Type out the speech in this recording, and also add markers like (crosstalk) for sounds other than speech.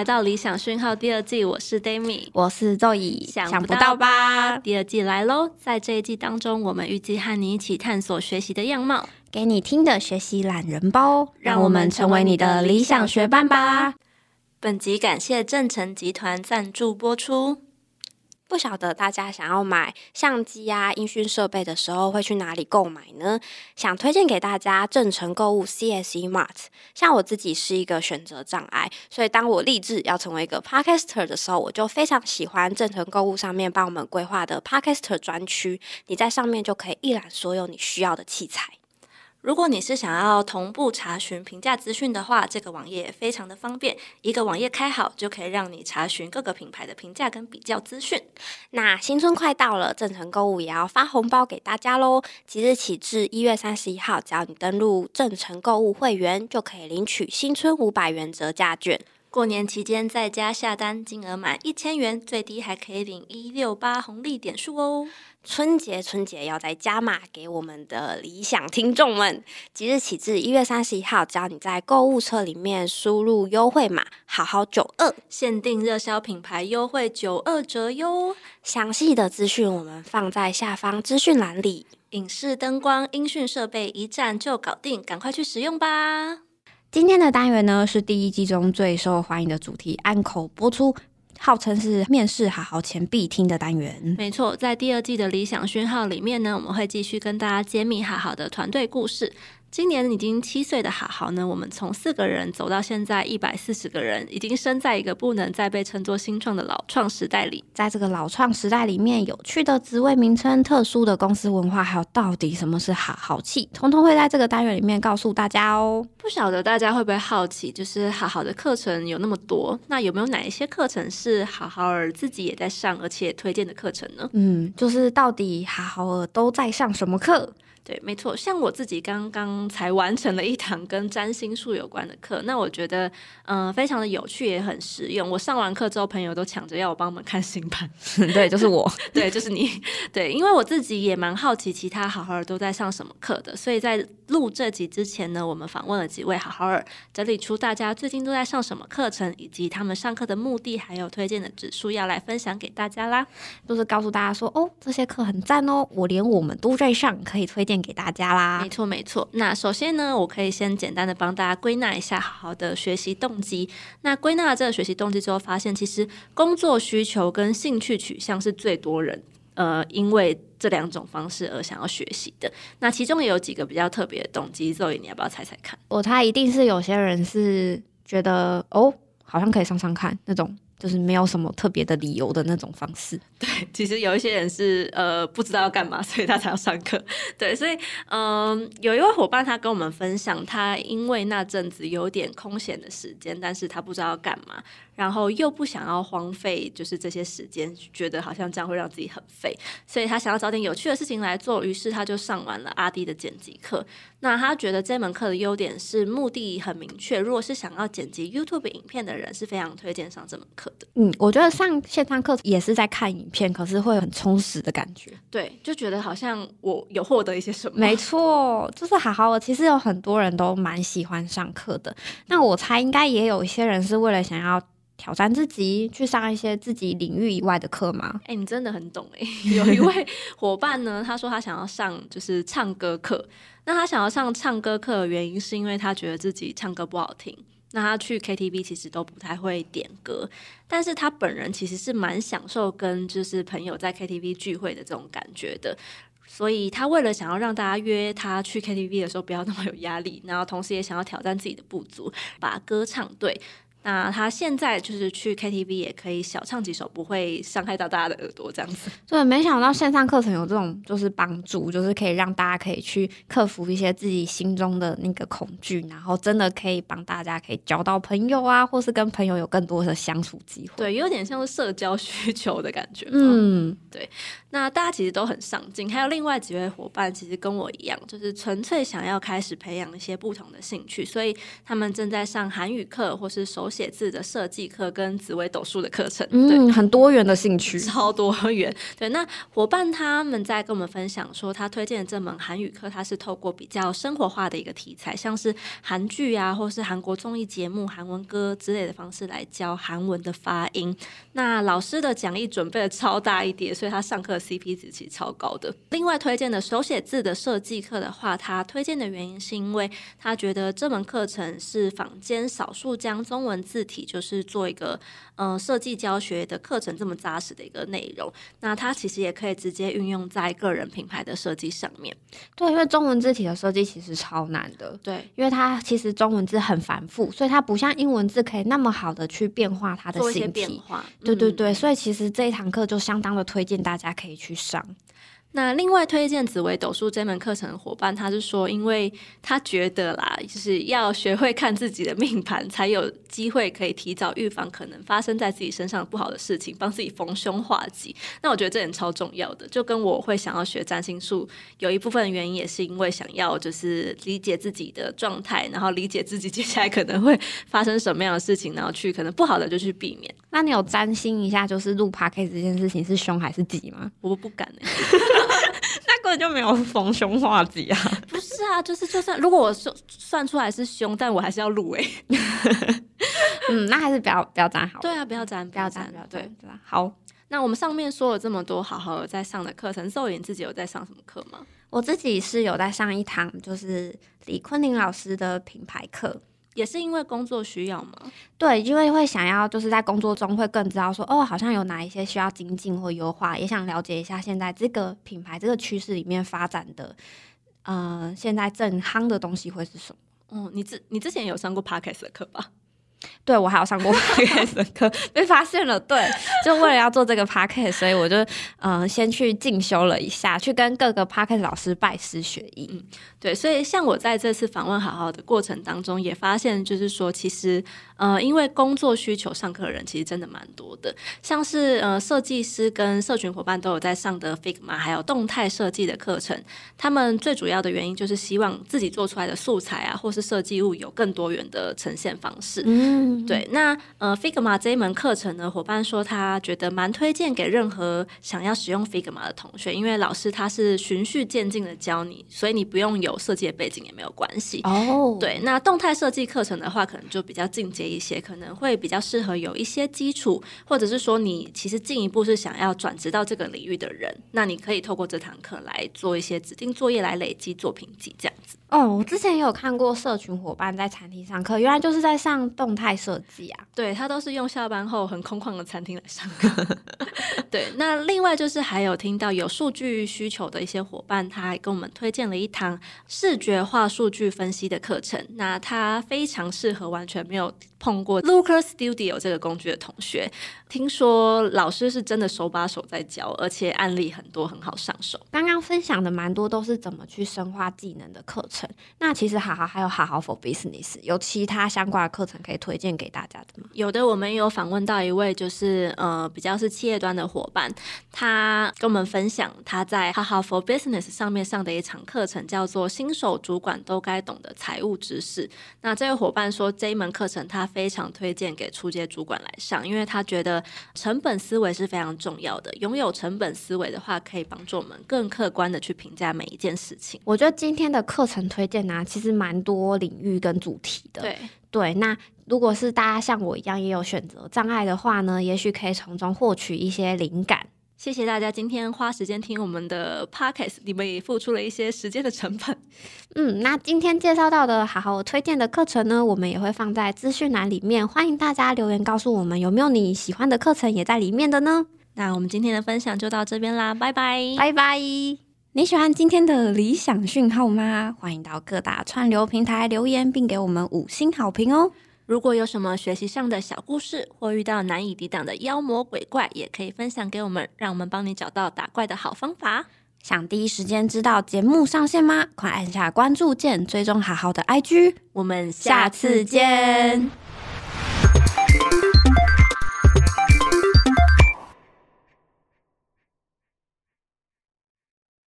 来到理想讯号第二季，我是 d a m i 我是周乙，想不到吧？第二季来喽！在这一季当中，我们预计和你一起探索学习的样貌，给你听的学习懒人包，让我们成为你的理想学伴吧。本集感谢正成集团赞助播出。不晓得大家想要买相机啊、音讯设备的时候会去哪里购买呢？想推荐给大家正诚购物 CSE Mart。像我自己是一个选择障碍，所以当我立志要成为一个 Podcaster 的时候，我就非常喜欢正诚购物上面帮我们规划的 Podcaster 专区。你在上面就可以一览所有你需要的器材。如果你是想要同步查询评价资讯的话，这个网页非常的方便。一个网页开好，就可以让你查询各个品牌的评价跟比较资讯。那新春快到了，正成购物也要发红包给大家喽！即日起至一月三十一号，只要你登录正成购物会员，就可以领取新春五百元折价券。过年期间在家下单，金额满一千元，最低还可以领一六八红利点数哦。春节春节要在加码给我们的理想听众们，即日起至一月三十一号，只要你在购物车里面输入优惠码“好好九二”，限定热销品牌优惠九二折哟。详细的资讯我们放在下方资讯栏里。影视灯光、音讯设备一站就搞定，赶快去使用吧！今天的单元呢，是第一季中最受欢迎的主题，按口播出，号称是面试好好前必听的单元。没错，在第二季的理想讯号里面呢，我们会继续跟大家揭秘好好的团队故事。今年已经七岁的好好呢，我们从四个人走到现在一百四十个人，已经身在一个不能再被称作新创的老创时代里。在这个老创时代里面，有趣的职位名称、特殊的公司文化，还有到底什么是好好气，通通会在这个单元里面告诉大家哦。不晓得大家会不会好奇，就是好好的课程有那么多，那有没有哪一些课程是好好儿自己也在上，而且推荐的课程呢？嗯，就是到底好好儿都在上什么课？对，没错，像我自己刚刚才完成了一堂跟占星术有关的课，那我觉得嗯非常的有趣，也很实用。我上完课之后，朋友都抢着要我帮我们看星盘。(laughs) 对，就是我，(laughs) 对，就是你。对，因为我自己也蛮好奇其他好好儿都在上什么课的，所以在录这集之前呢，我们访问了几位好好儿，整理出大家最近都在上什么课程，以及他们上课的目的，还有推荐的指数，要来分享给大家啦。就是告诉大家说，哦，这些课很赞哦，我连我们都在上，可以推荐给大家啦。没错，没错。那首先呢，我可以先简单的帮大家归纳一下好好的学习动机。那归纳了这个学习动机之后，发现其实工作需求跟兴趣取向是最多人呃，因为这两种方式而想要学习的。那其中也有几个比较特别的动机，所以你要不要猜猜看？我猜一定是有些人是觉得哦，好像可以上上看那种。就是没有什么特别的理由的那种方式。(laughs) 对，其实有一些人是呃不知道要干嘛，所以他才要上课。对，所以嗯，有一位伙伴他跟我们分享，他因为那阵子有点空闲的时间，但是他不知道要干嘛，然后又不想要荒废，就是这些时间，觉得好像这样会让自己很废，所以他想要找点有趣的事情来做，于是他就上完了阿迪的剪辑课。那他觉得这门课的优点是目的很明确，如果是想要剪辑 YouTube 影片的人，是非常推荐上这门课的。嗯，我觉得上线上课也是在看影片，可是会很充实的感觉。对，就觉得好像我有获得一些什么。没错，就是好好的。其实有很多人都蛮喜欢上课的。那我猜应该也有一些人是为了想要挑战自己，去上一些自己领域以外的课吗？哎，你真的很懂哎。(laughs) 有一位伙伴呢，他说他想要上就是唱歌课。那他想要上唱歌课的原因，是因为他觉得自己唱歌不好听。那他去 KTV 其实都不太会点歌，但是他本人其实是蛮享受跟就是朋友在 KTV 聚会的这种感觉的。所以他为了想要让大家约他去 KTV 的时候不要那么有压力，然后同时也想要挑战自己的不足，把歌唱对。那他现在就是去 KTV 也可以小唱几首，不会伤害到大家的耳朵，这样子。对，没想到线上课程有这种就是帮助，就是可以让大家可以去克服一些自己心中的那个恐惧，然后真的可以帮大家可以交到朋友啊，或是跟朋友有更多的相处机会。对，有点像是社交需求的感觉。嗯，对。那大家其实都很上进，还有另外几位伙伴，其实跟我一样，就是纯粹想要开始培养一些不同的兴趣，所以他们正在上韩语课或是手。写字的设计课跟紫微斗数的课程。嗯，很多元的兴趣，超多元。(laughs) 对，那伙伴他们在跟我们分享说，他推荐的这门韩语课，他是透过比较生活化的一个题材，像是韩剧啊，或是韩国综艺节目、韩文歌之类的方式来教韩文的发音。那老师的讲义准备了超大一叠，所以他上课 CP 值其实超高的。另外推荐的手写字的设计课的话，他推荐的原因是因为他觉得这门课程是坊间少数将中文字体就是做一个呃设计教学的课程这么扎实的一个内容。那它其实也可以直接运用在个人品牌的设计上面。对，因为中文字体的设计其实超难的。对，因为它其实中文字很繁复，所以它不像英文字可以那么好的去变化它的形体。对对对，所以其实这一堂课就相当的推荐大家可以去上。那另外推荐紫薇斗数这门课程的伙伴，他是说，因为他觉得啦，就是要学会看自己的命盘，才有机会可以提早预防可能发生在自己身上不好的事情，帮自己逢凶化吉。那我觉得这点超重要的，就跟我会想要学占星术有一部分原因，也是因为想要就是理解自己的状态，然后理解自己接下来可能会发生什么样的事情，然后去可能不好的就去避免。那你有占星一下，就是录 p a k 这件事情是凶还是吉吗？(laughs) 我不敢哎。(laughs) 那根本就没有逢凶化吉啊！不是啊，就是就算如果我算算出来是凶，但我还是要录哎。嗯，那还是不要不要粘好。对啊，不要粘，不要粘，不要对对吧？好，那我们上面说了这么多，好好在上的课程，寿颖自己有在上什么课吗？我自己是有在上一堂，就是李坤林老师的品牌课。也是因为工作需要吗？对，因为会想要就是在工作中会更知道说哦，好像有哪一些需要精进或优化，也想了解一下现在这个品牌这个趋势里面发展的，呃，现在正夯的东西会是什么？嗯，你之你之前有上过 Podcast 的课吧？对，我还有上过 (laughs) podcast 的课，被发现了。对，就为了要做这个 podcast，所以我就嗯，先去进修了一下，去跟各个 podcast 老师拜师学艺。嗯，对，所以像我在这次访问好好的过程当中，也发现就是说，其实呃，因为工作需求上课的人其实真的蛮多的，像是呃，设计师跟社群伙伴都有在上的 Figma，还有动态设计的课程。他们最主要的原因就是希望自己做出来的素材啊，或是设计物有更多元的呈现方式。嗯，对，那呃，Figma 这一门课程呢，伙伴说他觉得蛮推荐给任何想要使用 Figma 的同学，因为老师他是循序渐进的教你，所以你不用有设计的背景也没有关系。哦，对，那动态设计课程的话，可能就比较进阶一些，可能会比较适合有一些基础，或者是说你其实进一步是想要转职到这个领域的人，那你可以透过这堂课来做一些指定作业来累积作品集这样子。哦，我之前也有看过社群伙伴在餐厅上课，原来就是在上动态设计啊。对他都是用下班后很空旷的餐厅来上课。(laughs) 对，那另外就是还有听到有数据需求的一些伙伴，他还跟我们推荐了一堂视觉化数据分析的课程。那它非常适合完全没有碰过 Looker Studio 这个工具的同学。听说老师是真的手把手在教，而且案例很多，很好上手。刚刚分享的蛮多都是怎么去深化技能的课程。那其实好好还有好好 for business 有其他相关的课程可以推荐给大家的吗？有的，我们有访问到一位就是呃比较是企业端的伙伴，他跟我们分享他在好好 for business 上面上的一场课程，叫做新手主管都该懂的财务知识。那这位伙伴说这一门课程他非常推荐给初阶主管来上，因为他觉得成本思维是非常重要的。拥有成本思维的话，可以帮助我们更客观的去评价每一件事情。我觉得今天的课程。推荐呢，其实蛮多领域跟主题的。对对，那如果是大家像我一样也有选择障碍的话呢，也许可以从中获取一些灵感。谢谢大家今天花时间听我们的 podcast，你们也付出了一些时间的成本。嗯，那今天介绍到的好好推荐的课程呢，我们也会放在资讯栏里面，欢迎大家留言告诉我们有没有你喜欢的课程也在里面的呢？那我们今天的分享就到这边啦，拜拜，拜拜。你喜欢今天的理想讯号吗？欢迎到各大串流平台留言，并给我们五星好评哦！如果有什么学习上的小故事，或遇到难以抵挡的妖魔鬼怪，也可以分享给我们，让我们帮你找到打怪的好方法。想第一时间知道节目上线吗？快按下关注键，追踪好好的 IG。我们下次见。